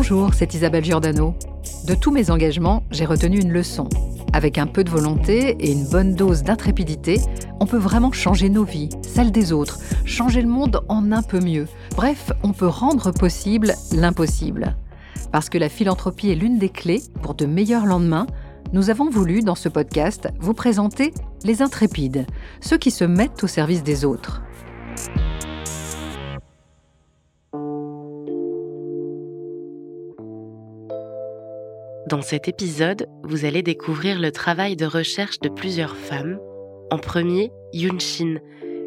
Bonjour, c'est Isabelle Giordano. De tous mes engagements, j'ai retenu une leçon. Avec un peu de volonté et une bonne dose d'intrépidité, on peut vraiment changer nos vies, celles des autres, changer le monde en un peu mieux. Bref, on peut rendre possible l'impossible. Parce que la philanthropie est l'une des clés pour de meilleurs lendemains, nous avons voulu, dans ce podcast, vous présenter les intrépides, ceux qui se mettent au service des autres. Dans cet épisode, vous allez découvrir le travail de recherche de plusieurs femmes. En premier, Yun Shin,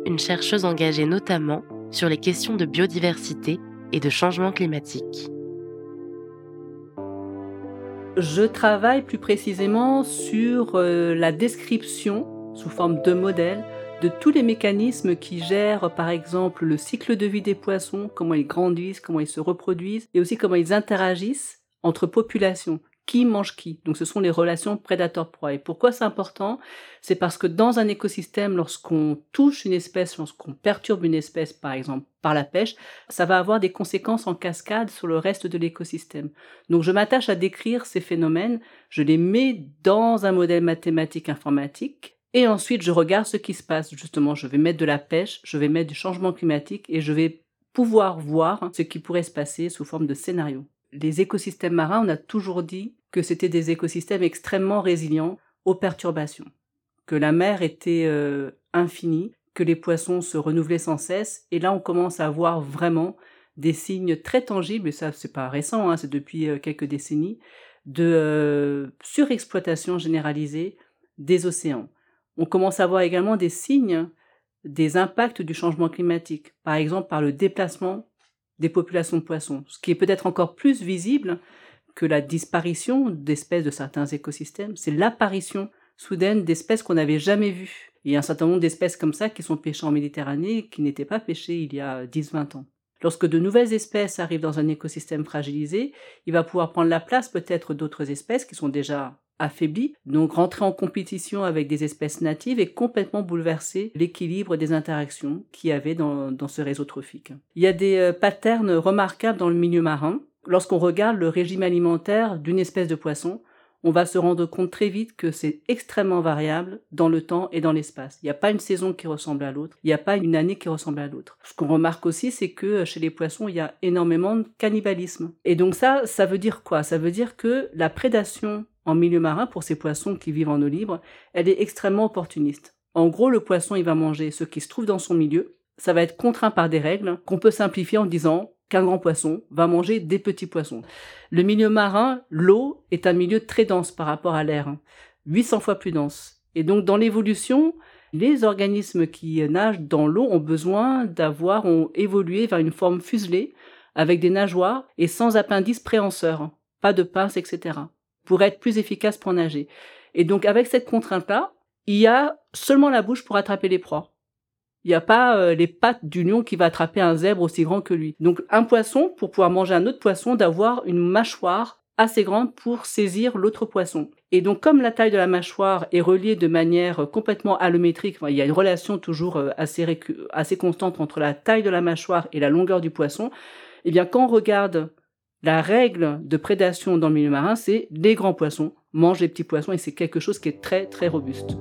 une chercheuse engagée notamment sur les questions de biodiversité et de changement climatique. Je travaille plus précisément sur euh, la description sous forme de modèle de tous les mécanismes qui gèrent par exemple le cycle de vie des poissons, comment ils grandissent, comment ils se reproduisent et aussi comment ils interagissent entre populations qui mange qui. Donc ce sont les relations prédateur-proie. Et pourquoi c'est important? C'est parce que dans un écosystème, lorsqu'on touche une espèce, lorsqu'on perturbe une espèce, par exemple par la pêche, ça va avoir des conséquences en cascade sur le reste de l'écosystème. Donc je m'attache à décrire ces phénomènes, je les mets dans un modèle mathématique informatique. Et ensuite, je regarde ce qui se passe. Justement, je vais mettre de la pêche, je vais mettre du changement climatique et je vais pouvoir voir ce qui pourrait se passer sous forme de scénario les écosystèmes marins, on a toujours dit que c'était des écosystèmes extrêmement résilients aux perturbations, que la mer était euh, infinie, que les poissons se renouvelaient sans cesse, et là on commence à voir vraiment des signes très tangibles, et ça c'est pas récent, hein, c'est depuis euh, quelques décennies, de euh, surexploitation généralisée des océans. On commence à voir également des signes des impacts du changement climatique, par exemple par le déplacement des populations de poissons, ce qui est peut-être encore plus visible que la disparition d'espèces de certains écosystèmes, c'est l'apparition soudaine d'espèces qu'on n'avait jamais vues. Il y a un certain nombre d'espèces comme ça qui sont pêchées en Méditerranée qui n'étaient pas pêchées il y a 10-20 ans. Lorsque de nouvelles espèces arrivent dans un écosystème fragilisé, il va pouvoir prendre la place peut-être d'autres espèces qui sont déjà affaiblies, donc rentrer en compétition avec des espèces natives et complètement bouleverser l'équilibre des interactions qu'il y avait dans, dans, ce réseau trophique. Il y a des euh, patterns remarquables dans le milieu marin. Lorsqu'on regarde le régime alimentaire d'une espèce de poisson, on va se rendre compte très vite que c'est extrêmement variable dans le temps et dans l'espace. Il n'y a pas une saison qui ressemble à l'autre, il n'y a pas une année qui ressemble à l'autre. Ce qu'on remarque aussi, c'est que euh, chez les poissons, il y a énormément de cannibalisme. Et donc ça, ça veut dire quoi? Ça veut dire que la prédation en milieu marin pour ces poissons qui vivent en eau libre, elle est extrêmement opportuniste. En gros, le poisson, il va manger ce qui se trouve dans son milieu. Ça va être contraint par des règles qu'on peut simplifier en disant qu'un grand poisson va manger des petits poissons. Le milieu marin, l'eau, est un milieu très dense par rapport à l'air, 800 fois plus dense. Et donc, dans l'évolution, les organismes qui nagent dans l'eau ont besoin d'avoir, ont évolué vers une forme fuselée, avec des nageoires et sans appendices préhenseurs, pas de pinces, etc pour être plus efficace pour nager. Et donc avec cette contrainte-là, il y a seulement la bouche pour attraper les proies. Il n'y a pas euh, les pattes du lion qui va attraper un zèbre aussi grand que lui. Donc un poisson, pour pouvoir manger un autre poisson, d'avoir une mâchoire assez grande pour saisir l'autre poisson. Et donc comme la taille de la mâchoire est reliée de manière complètement allométrique, il y a une relation toujours euh, assez, assez constante entre la taille de la mâchoire et la longueur du poisson, eh bien quand on regarde la règle de prédation dans le milieu marin, c'est les grands poissons mangent les petits poissons et c'est quelque chose qui est très très robuste.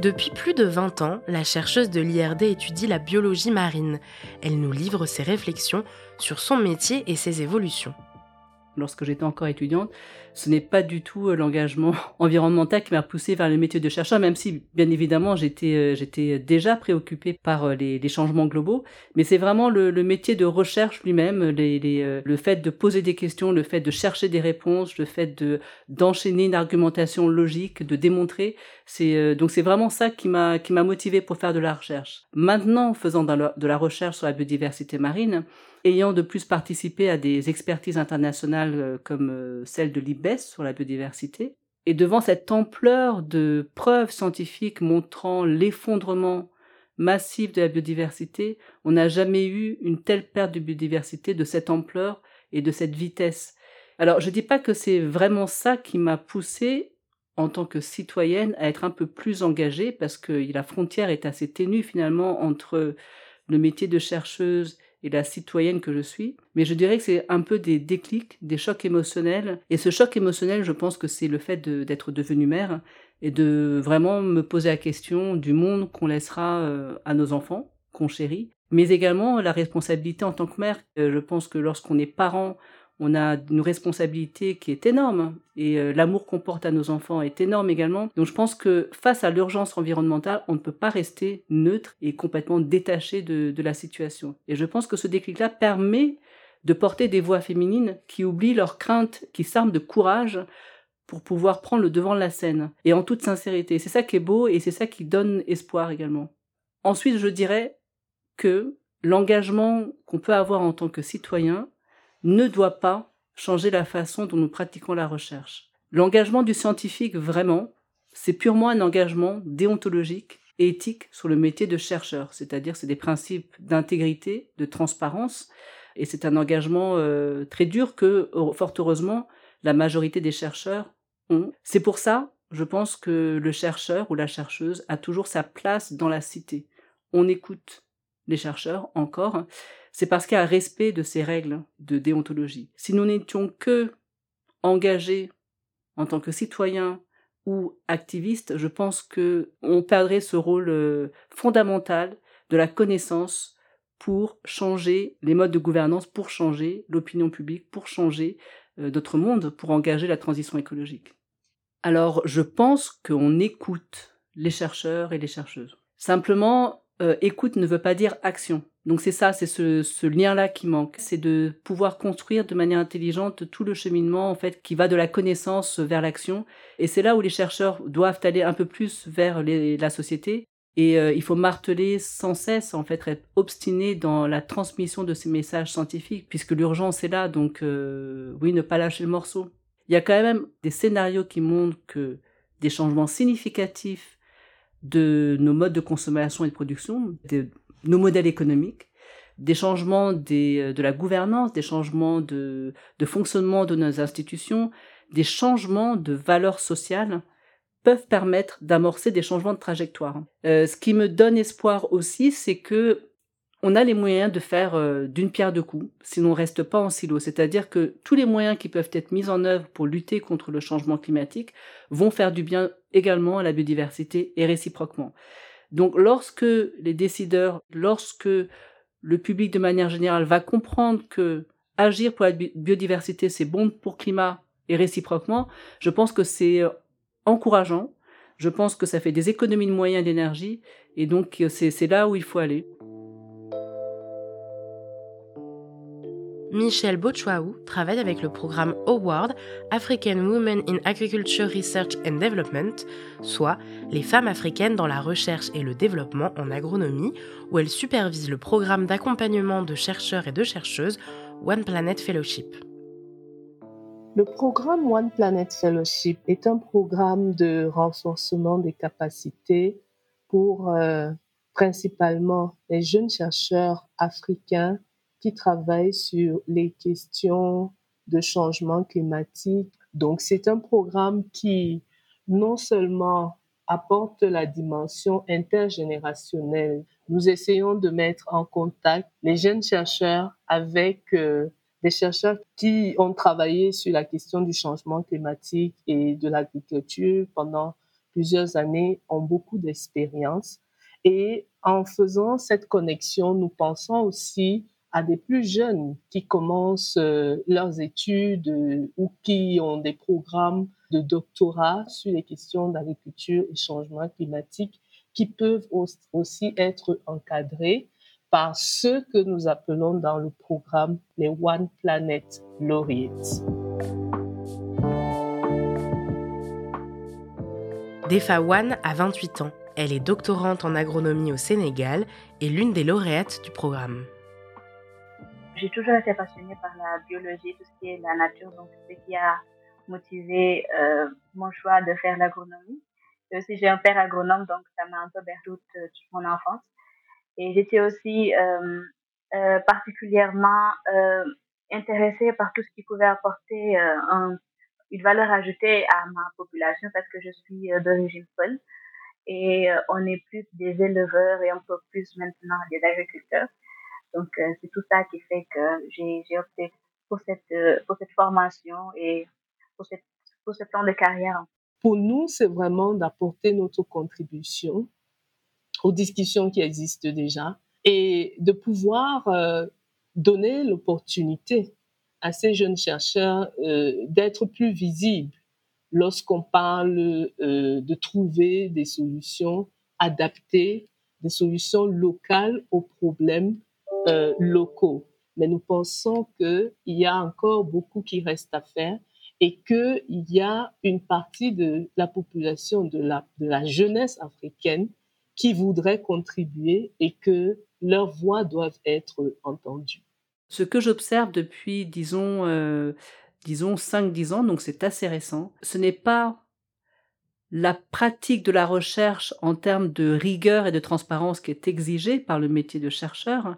Depuis plus de 20 ans, la chercheuse de l'IRD étudie la biologie marine. Elle nous livre ses réflexions sur son métier et ses évolutions lorsque j'étais encore étudiante, ce n'est pas du tout euh, l'engagement environnemental qui m'a poussé vers le métier de chercheur, même si, bien évidemment, j'étais euh, j'étais déjà préoccupée par euh, les, changements globaux. Mais c'est vraiment le, métier de recherche lui-même, le fait de poser des questions, le fait de chercher des réponses, le fait de d'enchaîner une argumentation logique, de démontrer. Donc c'est vraiment ça qui m'a qui m'a motivé pour faire de la recherche. Maintenant, faisant de la recherche sur la biodiversité marine, ayant de plus participé à des expertises internationales comme celle de sur la biodiversité, et devant cette ampleur de preuves scientifiques montrant l'effondrement massif de la biodiversité, on n'a jamais eu une telle perte de biodiversité de cette ampleur et de cette vitesse. Alors je ne dis pas que c'est vraiment ça qui m'a poussé en tant que citoyenne à être un peu plus engagée parce que la frontière est assez ténue finalement entre le métier de chercheuse et la citoyenne que je suis. Mais je dirais que c'est un peu des déclics, des chocs émotionnels. Et ce choc émotionnel, je pense que c'est le fait d'être devenue mère et de vraiment me poser la question du monde qu'on laissera euh, à nos enfants, qu'on chérit, mais également la responsabilité en tant que mère. Euh, je pense que lorsqu'on est parent, on a une responsabilité qui est énorme et euh, l'amour qu'on porte à nos enfants est énorme également. Donc je pense que face à l'urgence environnementale, on ne peut pas rester neutre et complètement détaché de, de la situation. Et je pense que ce déclic-là permet de porter des voix féminines qui oublient leurs craintes, qui s'arment de courage pour pouvoir prendre le devant de la scène et en toute sincérité. C'est ça qui est beau et c'est ça qui donne espoir également. Ensuite, je dirais que l'engagement qu'on peut avoir en tant que citoyen ne doit pas changer la façon dont nous pratiquons la recherche. L'engagement du scientifique, vraiment, c'est purement un engagement déontologique et éthique sur le métier de chercheur, c'est-à-dire c'est des principes d'intégrité, de transparence, et c'est un engagement euh, très dur que, fort heureusement, la majorité des chercheurs ont. C'est pour ça, je pense que le chercheur ou la chercheuse a toujours sa place dans la cité. On écoute les chercheurs encore, c'est parce qu'il y a respect de ces règles de déontologie. Si nous n'étions que engagés en tant que citoyens ou activistes, je pense que on perdrait ce rôle euh, fondamental de la connaissance pour changer les modes de gouvernance, pour changer l'opinion publique, pour changer euh, notre monde, pour engager la transition écologique. Alors, je pense qu'on écoute les chercheurs et les chercheuses. Simplement, euh, écoute ne veut pas dire action. Donc c'est ça, c'est ce, lien-là qui manque. C'est de pouvoir construire de manière intelligente tout le cheminement en fait qui va de la connaissance vers l'action. Et c'est là où les chercheurs doivent aller un peu plus vers la société. Et euh, il faut marteler sans cesse, en fait, être obstiné dans la transmission de ces messages scientifiques, puisque l'urgence est là. Donc euh, oui, ne pas lâcher le morceau. Il y a quand même des scénarios qui montrent que des changements significatifs de nos modes de consommation et de production, nos modèles économiques, des changements euh, de la gouvernance, des changements de, fonctionnement de nos institutions, des changements de valeurs sociales peuvent permettre d'amorcer des changements de trajectoire. Euh, ce qui me donne espoir aussi, c'est que on a les moyens de faire euh, d'une pierre deux coups si l'on ne reste pas en silo. C'est-à-dire que tous les moyens qui peuvent être mis en œuvre pour lutter contre le changement climatique vont faire du bien également à la biodiversité et réciproquement. Donc lorsque les décideurs, lorsque le public de manière générale va comprendre que agir pour la biodiversité, c'est bon pour le climat et réciproquement, je pense que c'est euh, encourageant, je pense que ça fait des économies de moyens d'énergie, et donc euh, c'est là où il faut aller. Michel Bochwaou travaille avec le programme Award African Women in Agriculture Research and Development, soit les femmes africaines dans la recherche et le développement en agronomie, où elle supervise le programme d'accompagnement de chercheurs et de chercheuses One Planet Fellowship. Le programme One Planet Fellowship est un programme de renforcement des capacités pour euh, principalement les jeunes chercheurs africains qui travaille sur les questions de changement climatique. Donc, c'est un programme qui non seulement apporte la dimension intergénérationnelle. Nous essayons de mettre en contact les jeunes chercheurs avec euh, des chercheurs qui ont travaillé sur la question du changement climatique et de l'agriculture pendant plusieurs années, ont beaucoup d'expérience. Et en faisant cette connexion, nous pensons aussi à des plus jeunes qui commencent euh, leurs études euh, ou qui ont des programmes de doctorat sur les questions d'agriculture et changement climatique qui peuvent aussi être encadrés par ceux que nous appelons dans le programme les One Planet Laureates. Defa One a 28 ans. Elle est doctorante en agronomie au Sénégal et l'une des lauréates du programme j'ai toujours été passionnée par la biologie, tout ce qui est la nature, donc c'est ce qui a motivé euh, mon choix de faire l'agronomie. Et aussi, j'ai un père agronome, donc ça m'a un peu bercé toute, mon enfance. Et j'étais aussi euh, euh, particulièrement euh, intéressée par tout ce qui pouvait apporter euh, un, une valeur ajoutée à ma population parce que je suis d'origine folle. et on est plus des éleveurs et un peu plus maintenant des agriculteurs. Donc, c'est tout ça qui fait que j'ai opté pour cette, pour cette formation et pour, cette, pour ce plan de carrière. Pour nous, c'est vraiment d'apporter notre contribution aux discussions qui existent déjà et de pouvoir euh, donner l'opportunité à ces jeunes chercheurs euh, d'être plus visibles lorsqu'on parle euh, de trouver des solutions adaptées, des solutions locales aux problèmes locaux. Mais nous pensons qu'il y a encore beaucoup qui reste à faire et qu'il y a une partie de la population, de la, de la jeunesse africaine qui voudraient contribuer et que leurs voix doivent être entendues. Ce que j'observe depuis, disons, euh, disons 5-10 ans, donc c'est assez récent, ce n'est pas la pratique de la recherche en termes de rigueur et de transparence qui est exigée par le métier de chercheur,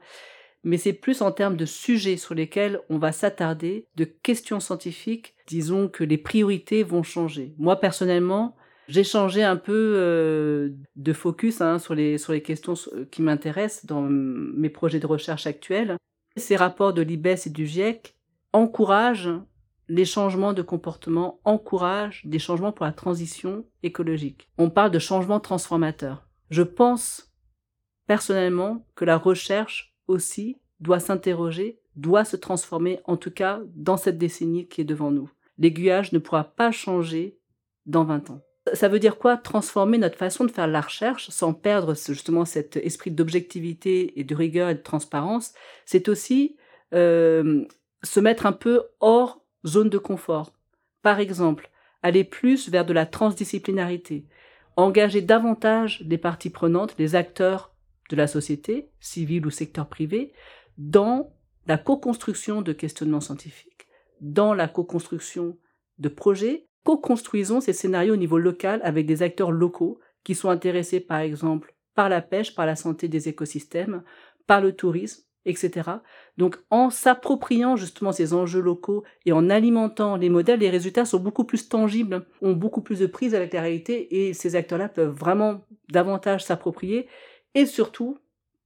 mais c'est plus en termes de sujets sur lesquels on va s'attarder, de questions scientifiques, disons que les priorités vont changer. Moi personnellement, j'ai changé un peu euh, de focus hein, sur, les, sur les questions euh, qui m'intéressent dans mes projets de recherche actuels. Ces rapports de l'IBES et du GIEC encouragent les changements de comportement, encouragent des changements pour la transition écologique. On parle de changements transformateurs. Je pense personnellement que la recherche aussi doit s'interroger, doit se transformer, en tout cas dans cette décennie qui est devant nous. L'aiguillage ne pourra pas changer dans 20 ans. Ça veut dire quoi? Transformer notre façon de faire la recherche sans perdre justement cet esprit d'objectivité et de rigueur et de transparence. C'est aussi euh, se mettre un peu hors zone de confort. Par exemple, aller plus vers de la transdisciplinarité, engager davantage les parties prenantes, les acteurs de la société, civile ou secteur privé, dans la co-construction de questionnements scientifiques, dans la co-construction de projets co-construisons ces scénarios au niveau local avec des acteurs locaux qui sont intéressés par exemple par la pêche, par la santé des écosystèmes, par le tourisme, etc. Donc en s'appropriant justement ces enjeux locaux et en alimentant les modèles, les résultats sont beaucoup plus tangibles, ont beaucoup plus de prise avec la réalité et ces acteurs-là peuvent vraiment davantage s'approprier et surtout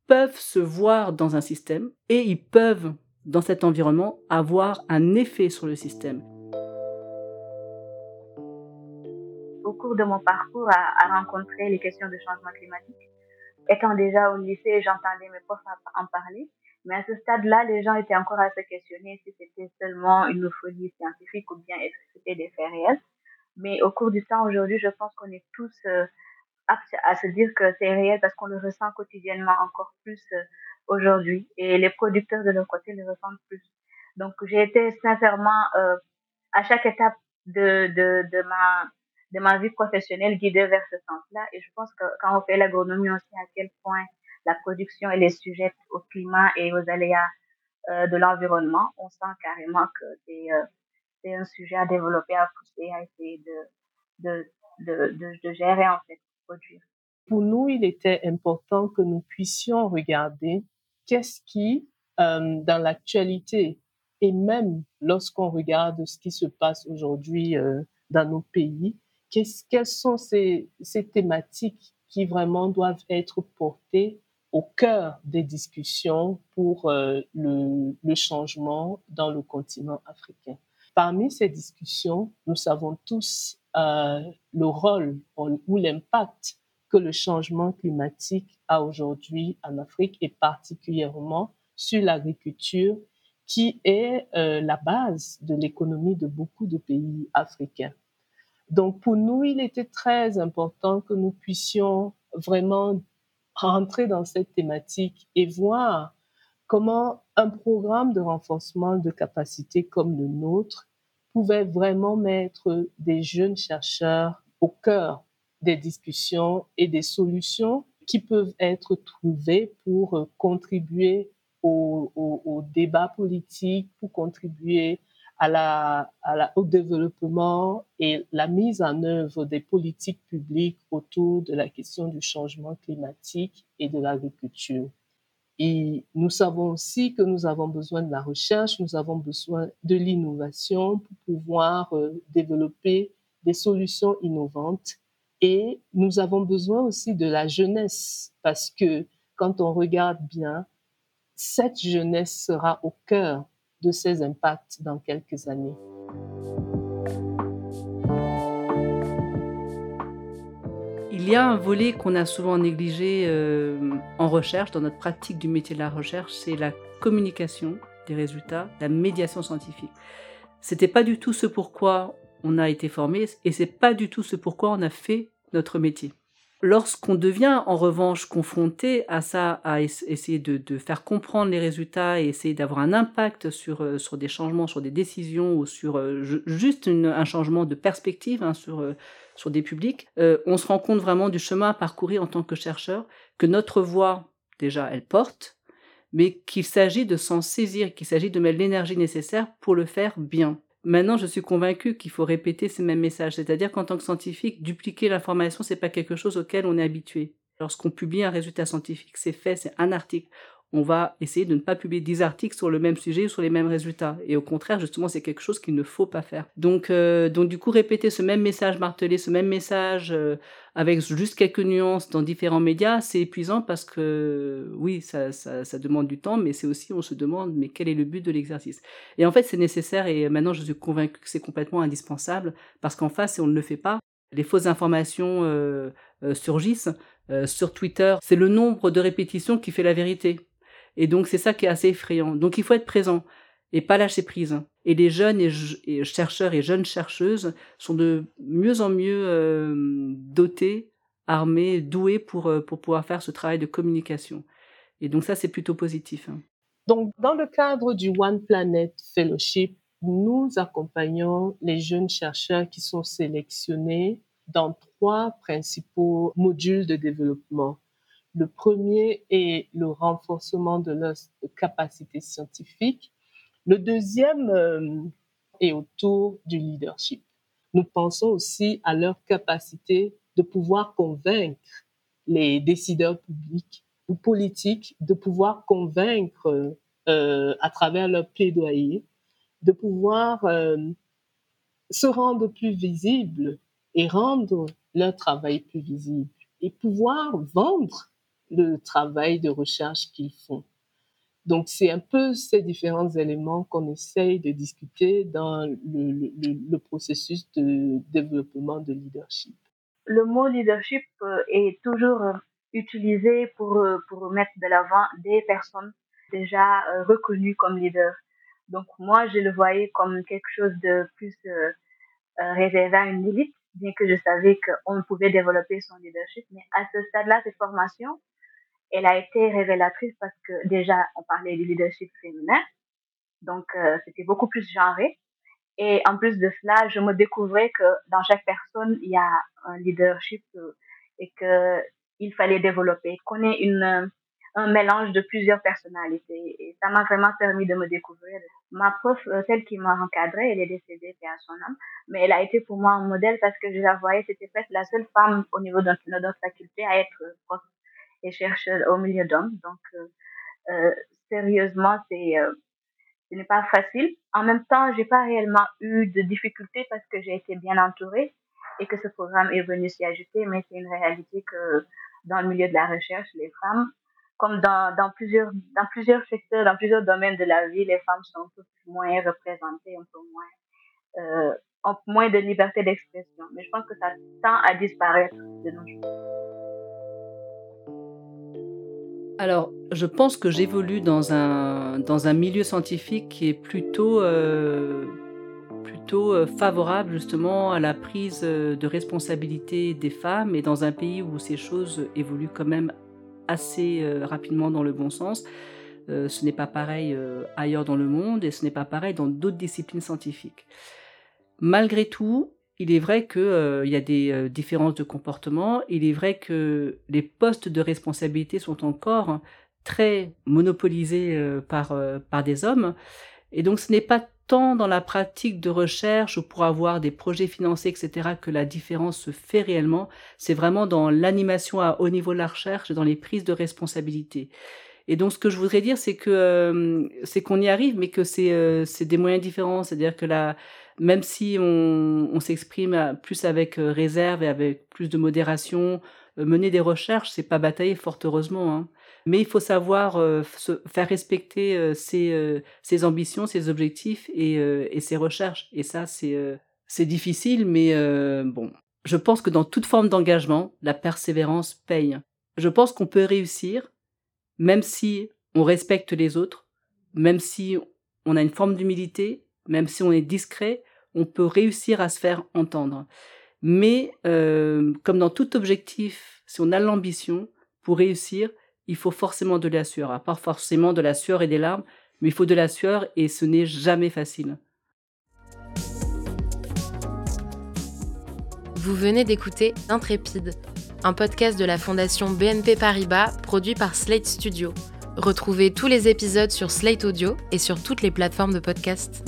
peuvent se voir dans un système et ils peuvent dans cet environnement avoir un effet sur le système. cours de mon parcours à, rencontrer les questions de changement climatique. Étant déjà au lycée, j'entendais mes profs en parler. Mais à ce stade-là, les gens étaient encore à se questionner si c'était seulement une folie scientifique ou bien est-ce que c'était des faits réels. Mais au cours du temps, aujourd'hui, je pense qu'on est tous à se dire que c'est réel parce qu'on le ressent quotidiennement encore plus euh, aujourd'hui. Et les producteurs de leur côté le ressentent plus. Donc, j'ai été sincèrement euh, à chaque étape de, de, de ma de ma vie professionnelle guidée vers ce sens-là. Et je pense que quand on fait l'agronomie, on sait à quel point la production elle est sujette au climat et aux aléas euh, de l'environnement. On sent carrément que c'est euh, un sujet à développer, à pousser, à essayer de, de, de, de gérer en fait, Pour nous, il était important que nous puissions regarder qu'est-ce qui, euh, dans l'actualité, et même lorsqu'on regarde ce qui se passe aujourd'hui euh, dans nos pays, quelles sont ces, thématiques qui vraiment doivent être portées au cœur des discussions pour euh, le, changement dans le continent africain. Parmi ces discussions, nous savons tous le rôle ou l'impact que le changement climatique a aujourd'hui en Afrique et particulièrement sur l'agriculture qui est euh, la base de l'économie de beaucoup de pays africains. Donc pour nous, il était très important que nous puissions vraiment rentrer dans cette thématique et voir comment un programme de renforcement de capacité comme le nôtre pouvait vraiment mettre des jeunes chercheurs au cœur des discussions et des solutions qui peuvent être trouvées pour contribuer au, au débat politique, pour contribuer à la, au développement et la mise en œuvre des politiques publiques autour de la question du changement climatique et de l'agriculture. Et nous savons aussi que nous avons besoin de la recherche, nous avons besoin de l'innovation pour pouvoir euh, développer des solutions innovantes Et nous avons besoin aussi de la jeunesse parce que quand on regarde bien, cette jeunesse sera au cœur de ces impacts dans quelques années. Il y a un volet qu'on a souvent négligé euh, en recherche, dans notre pratique du métier de la recherche, c'est la communication des résultats, la médiation scientifique. C'était pas du tout ce pourquoi on a été formé et c'est pas du tout ce pourquoi on a fait notre métier. Lorsqu'on devient en revanche confronté à ça, à essayer de, faire comprendre les résultats et essayer d'avoir un impact sur, euh, sur des changements, sur des décisions ou sur euh, juste un changement de perspective hein, sur, sur des publics, on se rend compte vraiment du chemin à parcourir en tant que chercheur, que notre voix, déjà, elle porte, mais qu'il s'agit de s'en saisir, qu'il s'agit de mettre l'énergie nécessaire pour le faire bien. Maintenant, je suis convaincu qu'il faut répéter ces mêmes messages. C'est-à-dire qu'en tant que scientifique, dupliquer l'information, c'est pas quelque chose auquel on est habitué. Lorsqu'on publie un résultat scientifique, c'est fait, c'est un article on va essayer de ne pas publier 10 articles sur le même sujet ou sur les mêmes résultats. Et au contraire, justement, c'est quelque chose qu'il ne faut pas faire. Donc, euh, donc du coup, répéter ce même message, marteler ce même message euh, avec juste quelques nuances dans différents médias, c'est épuisant parce que oui, ça, ça, demande du temps, mais c'est aussi, on se demande, mais quel est le but de l'exercice? Et en fait, c'est nécessaire et maintenant, je suis convaincu que c'est complètement indispensable parce qu'en face, si on ne le fait pas, les fausses informations euh, surgissent. sur Twitter, c'est le nombre de répétitions qui fait la vérité. Et donc c'est ça qui est assez effrayant. Donc il faut être présent et pas lâcher prise. Et les jeunes chercheurs et jeunes chercheuses sont de mieux en mieux euh, dotés, armés, doués pour, euh, pour pouvoir faire ce travail de communication. Et donc ça, c'est plutôt positif. Hein. Donc dans le cadre du One Planet Fellowship, nous accompagnons les jeunes chercheurs qui sont sélectionnés dans trois principaux modules de développement. Le premier est le renforcement de leurs capacités scientifiques. Le deuxième euh, est autour du leadership. Nous pensons aussi à leur capacité de pouvoir convaincre les décideurs publics ou politiques, de pouvoir convaincre euh, à travers leur plaidoyer, de pouvoir euh, se rendre plus visibles et rendre leur travail plus visible et pouvoir vendre le travail de recherche qu'ils font. Donc, c'est un peu ces différents éléments qu'on essaye de discuter dans le, processus de développement de leadership. Le mot leadership euh, est toujours euh, utilisé pour, euh, pour mettre de l'avant des personnes déjà reconnues comme leaders. Donc, moi, je le voyais comme quelque chose de plus réservé à une élite, bien que je savais qu'on pouvait développer son leadership. Mais à ce stade-là, cette formation, elle a été révélatrice parce que déjà, on parlait du leadership féminin, donc euh, c'était beaucoup plus genré. Et en plus de cela, je me découvrais que dans chaque personne, il y a un leadership euh, et que il fallait développer, qu'on ait une, un mélange de plusieurs personnalités. Et ça m'a vraiment permis de me découvrir. Ma prof, euh, celle qui m'a encadrée, elle est décédée, c'est à son âme, mais elle a été pour moi un modèle parce que je la voyais, c'était peut-être la seule femme au niveau de notre faculté à être prof et cherche au milieu d'hommes. Donc, euh, euh, sérieusement, c'est euh, ce n'est pas facile. En même temps, j'ai pas réellement eu de difficultés parce que j'ai été bien entourée et que ce programme est venu s'y ajouter. Mais c'est une réalité que dans le milieu de la recherche, les femmes, comme dans, dans plusieurs dans plusieurs secteurs, dans plusieurs domaines de la vie, les femmes sont un peu moins représentées, un peu moins euh, ont moins de liberté d'expression. Mais je pense que ça tend à disparaître de nos jours. Alors, je pense que j'évolue dans un, dans un milieu scientifique qui est plutôt, euh, plutôt euh, favorable justement à la prise euh, de responsabilité des femmes et dans un pays où ces choses évoluent quand même assez rapidement dans le bon sens. ce n'est pas pareil ailleurs dans le monde et ce n'est pas pareil dans d'autres disciplines scientifiques. Malgré tout, il est vrai qu'il euh, y a des euh, différences de comportement, il est vrai que les postes de responsabilité sont encore très monopolisés euh, par, par des hommes, et donc ce n'est pas tant dans la pratique de recherche ou pour avoir des projets financés, etc., que la différence se fait réellement, c'est vraiment dans l'animation à haut niveau de la recherche et dans les prises de responsabilité. Et donc, ce que je voudrais dire, c'est que c'est qu'on y arrive, mais que c'est des moyens différents. C'est-à-dire que la, même si on, s'exprime plus avec euh, réserve et avec plus de modération, euh, mener des recherches, c'est pas batailler, fort heureusement. Hein. Mais il faut savoir se faire respecter ses, ambitions, ses objectifs et, ses recherches. Et ça, c'est difficile, mais bon. Je pense que dans toute forme d'engagement, la persévérance paye. Je pense qu'on peut réussir, même si on respecte les autres, même si on a une forme d'humilité, même si on est discret, on peut réussir à se faire entendre. Mais euh, comme dans tout objectif, si on a l'ambition, pour réussir, il faut forcément de la sueur. Pas forcément de la sueur et des larmes, mais il faut de la sueur et ce n'est jamais facile. Vous venez d'écouter Intrépide, un podcast de la Fondation BNP Paribas produit par Slate Studio. Retrouvez tous les épisodes sur Slate Audio et sur toutes les plateformes de podcast.